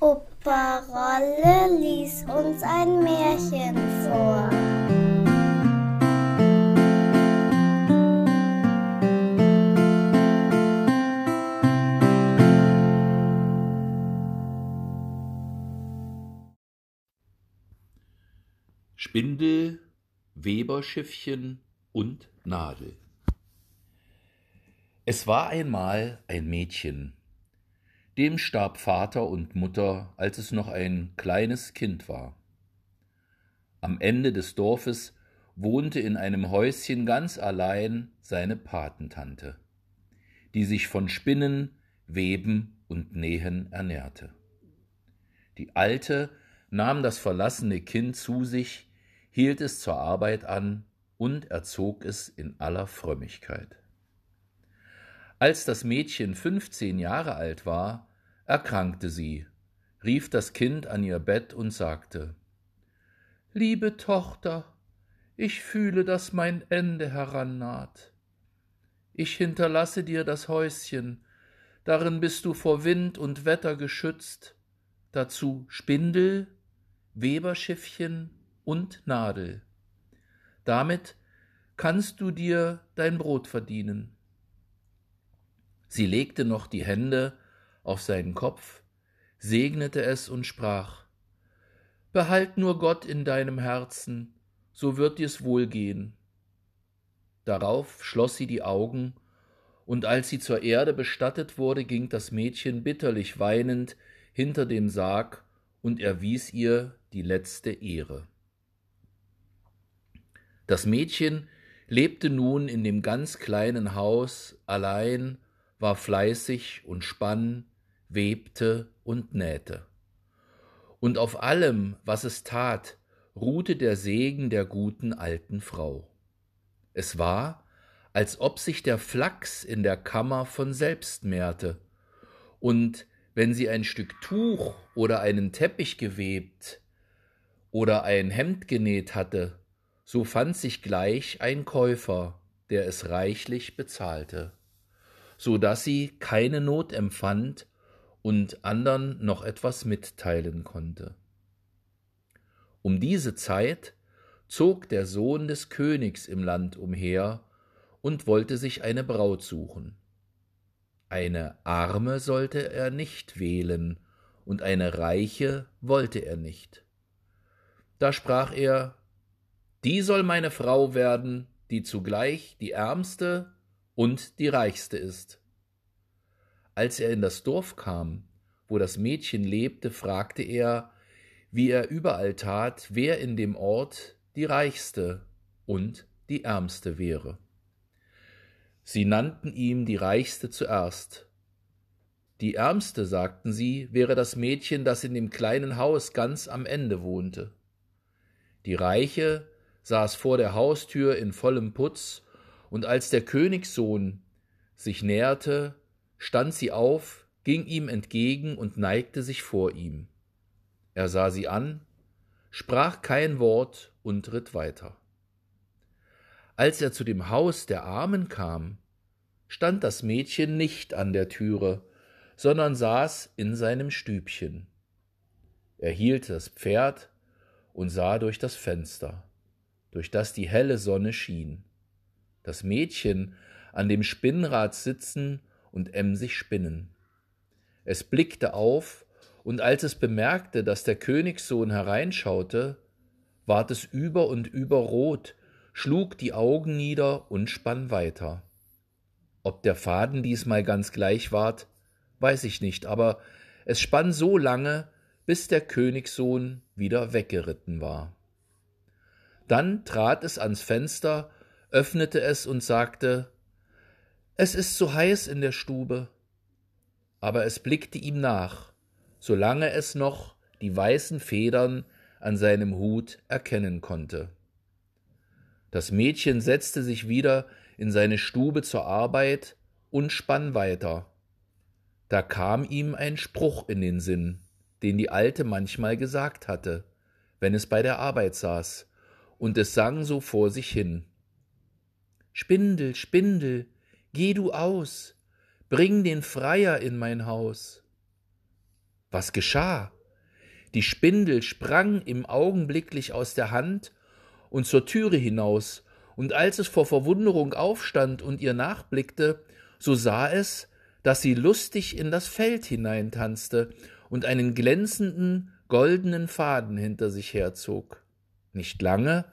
Opa Rolle lies uns ein Märchen vor. Spindel, Weberschiffchen und Nadel. Es war einmal ein Mädchen, dem starb Vater und Mutter, als es noch ein kleines Kind war. Am Ende des Dorfes wohnte in einem Häuschen ganz allein seine Patentante, die sich von Spinnen, Weben und Nähen ernährte. Die Alte nahm das verlassene Kind zu sich, hielt es zur Arbeit an und erzog es in aller Frömmigkeit. Als das Mädchen fünfzehn Jahre alt war, erkrankte sie, rief das Kind an ihr Bett und sagte Liebe Tochter, ich fühle, dass mein Ende herannaht. Ich hinterlasse dir das Häuschen, darin bist du vor Wind und Wetter geschützt, dazu Spindel, Weberschiffchen und Nadel. Damit kannst du dir dein Brot verdienen. Sie legte noch die Hände auf seinen Kopf, segnete es und sprach Behalt nur Gott in deinem Herzen, so wird dir's wohlgehen. Darauf schloss sie die Augen, und als sie zur Erde bestattet wurde, ging das Mädchen bitterlich weinend hinter dem Sarg und erwies ihr die letzte Ehre. Das Mädchen lebte nun in dem ganz kleinen Haus allein, war fleißig und spann, webte und nähte. Und auf allem, was es tat, ruhte der Segen der guten alten Frau. Es war, als ob sich der Flachs in der Kammer von selbst mehrte, und wenn sie ein Stück Tuch oder einen Teppich gewebt oder ein Hemd genäht hatte, so fand sich gleich ein Käufer, der es reichlich bezahlte, so dass sie keine Not empfand und andern noch etwas mitteilen konnte. Um diese Zeit zog der Sohn des Königs im Land umher und wollte sich eine Braut suchen. Eine arme sollte er nicht wählen, und eine reiche wollte er nicht. Da sprach er Die soll meine Frau werden, die zugleich die ärmste und die reichste ist. Als er in das Dorf kam, wo das Mädchen lebte, fragte er, wie er überall tat, wer in dem Ort die reichste und die ärmste wäre. Sie nannten ihm die reichste zuerst. Die ärmste, sagten sie, wäre das Mädchen, das in dem kleinen Haus ganz am Ende wohnte. Die reiche saß vor der Haustür in vollem Putz, und als der Königssohn sich näherte, stand sie auf, ging ihm entgegen und neigte sich vor ihm. Er sah sie an, sprach kein Wort und ritt weiter. Als er zu dem Haus der Armen kam, stand das Mädchen nicht an der Türe, sondern saß in seinem Stübchen. Er hielt das Pferd und sah durch das Fenster, durch das die helle Sonne schien. Das Mädchen an dem Spinnrad sitzen und emsig spinnen. Es blickte auf, und als es bemerkte, dass der Königssohn hereinschaute, ward es über und über rot schlug die Augen nieder und spann weiter. Ob der Faden diesmal ganz gleich ward, weiß ich nicht, aber es spann so lange, bis der Königssohn wieder weggeritten war. Dann trat es ans Fenster, öffnete es und sagte Es ist so heiß in der Stube. Aber es blickte ihm nach, solange es noch die weißen Federn an seinem Hut erkennen konnte. Das Mädchen setzte sich wieder in seine Stube zur Arbeit und spann weiter. Da kam ihm ein Spruch in den Sinn, den die Alte manchmal gesagt hatte, wenn es bei der Arbeit saß, und es sang so vor sich hin. Spindel, Spindel, geh du aus, bring den Freier in mein Haus. Was geschah? Die Spindel sprang im Augenblicklich aus der Hand und zur Türe hinaus, und als es vor Verwunderung aufstand und ihr nachblickte, so sah es, dass sie lustig in das Feld hineintanzte und einen glänzenden, goldenen Faden hinter sich herzog. Nicht lange,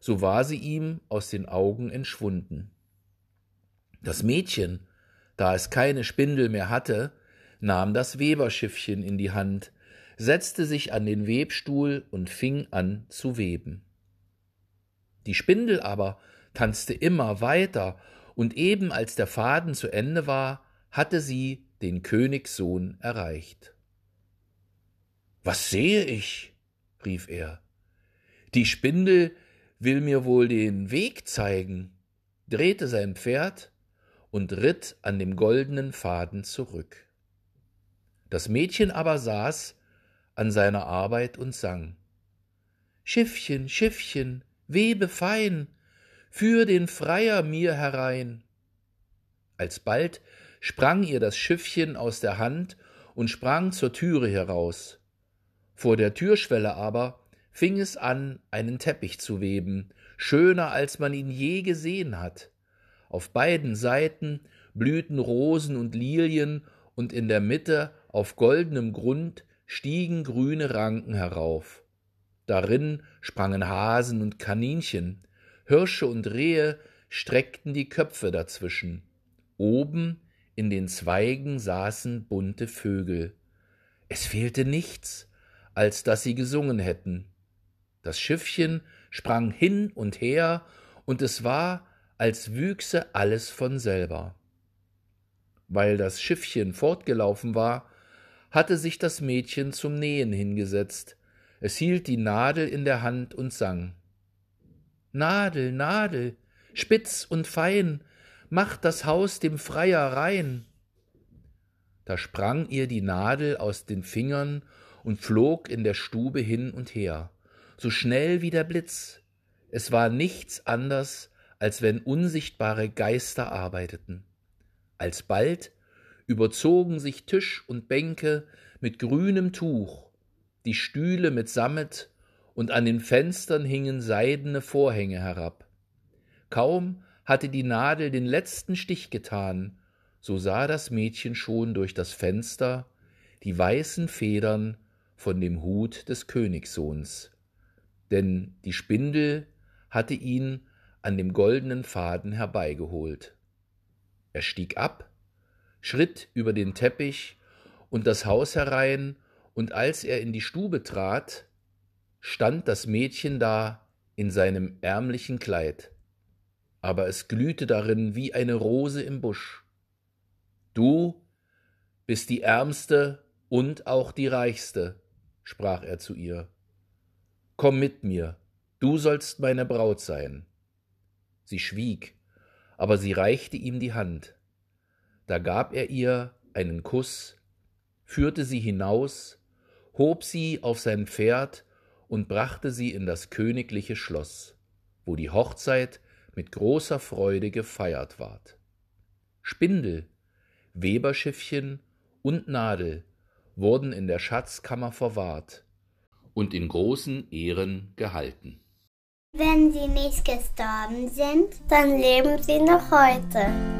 so war sie ihm aus den Augen entschwunden. Das Mädchen, da es keine Spindel mehr hatte, nahm das Weberschiffchen in die Hand, setzte sich an den Webstuhl und fing an zu weben. Die Spindel aber tanzte immer weiter, und eben als der Faden zu Ende war, hatte sie den Königssohn erreicht. Was sehe ich? rief er. Die Spindel will mir wohl den Weg zeigen, drehte sein Pferd und ritt an dem goldenen Faden zurück. Das Mädchen aber saß an seiner Arbeit und sang Schiffchen, Schiffchen, webe fein, führ den Freier mir herein. Alsbald sprang ihr das Schiffchen aus der Hand und sprang zur Türe heraus. Vor der Türschwelle aber fing es an, einen Teppich zu weben, schöner als man ihn je gesehen hat. Auf beiden Seiten blühten Rosen und Lilien, und in der Mitte auf goldenem Grund stiegen grüne Ranken herauf. Darin sprangen Hasen und Kaninchen, Hirsche und Rehe streckten die Köpfe dazwischen. Oben in den Zweigen saßen bunte Vögel. Es fehlte nichts, als dass sie gesungen hätten. Das Schiffchen sprang hin und her, und es war, als wüchse alles von selber. Weil das Schiffchen fortgelaufen war, hatte sich das Mädchen zum Nähen hingesetzt, es hielt die Nadel in der Hand und sang Nadel, Nadel, spitz und fein, macht das Haus dem Freier rein. Da sprang ihr die Nadel aus den Fingern und flog in der Stube hin und her, so schnell wie der Blitz. Es war nichts anders, als wenn unsichtbare Geister arbeiteten. Alsbald überzogen sich Tisch und Bänke mit grünem Tuch, die Stühle mit Sammet, und an den Fenstern hingen seidene Vorhänge herab. Kaum hatte die Nadel den letzten Stich getan, so sah das Mädchen schon durch das Fenster die weißen Federn von dem Hut des Königssohns, denn die Spindel hatte ihn an dem goldenen Faden herbeigeholt. Er stieg ab, schritt über den Teppich und das Haus herein, und als er in die Stube trat, stand das Mädchen da in seinem ärmlichen Kleid, aber es glühte darin wie eine Rose im Busch. Du bist die ärmste und auch die reichste, sprach er zu ihr. Komm mit mir, du sollst meine Braut sein. Sie schwieg, aber sie reichte ihm die Hand. Da gab er ihr einen Kuss, führte sie hinaus, hob sie auf sein Pferd und brachte sie in das königliche Schloss, wo die Hochzeit mit großer Freude gefeiert ward. Spindel, Weberschiffchen und Nadel wurden in der Schatzkammer verwahrt und in großen Ehren gehalten. Wenn sie nicht gestorben sind, dann leben sie noch heute.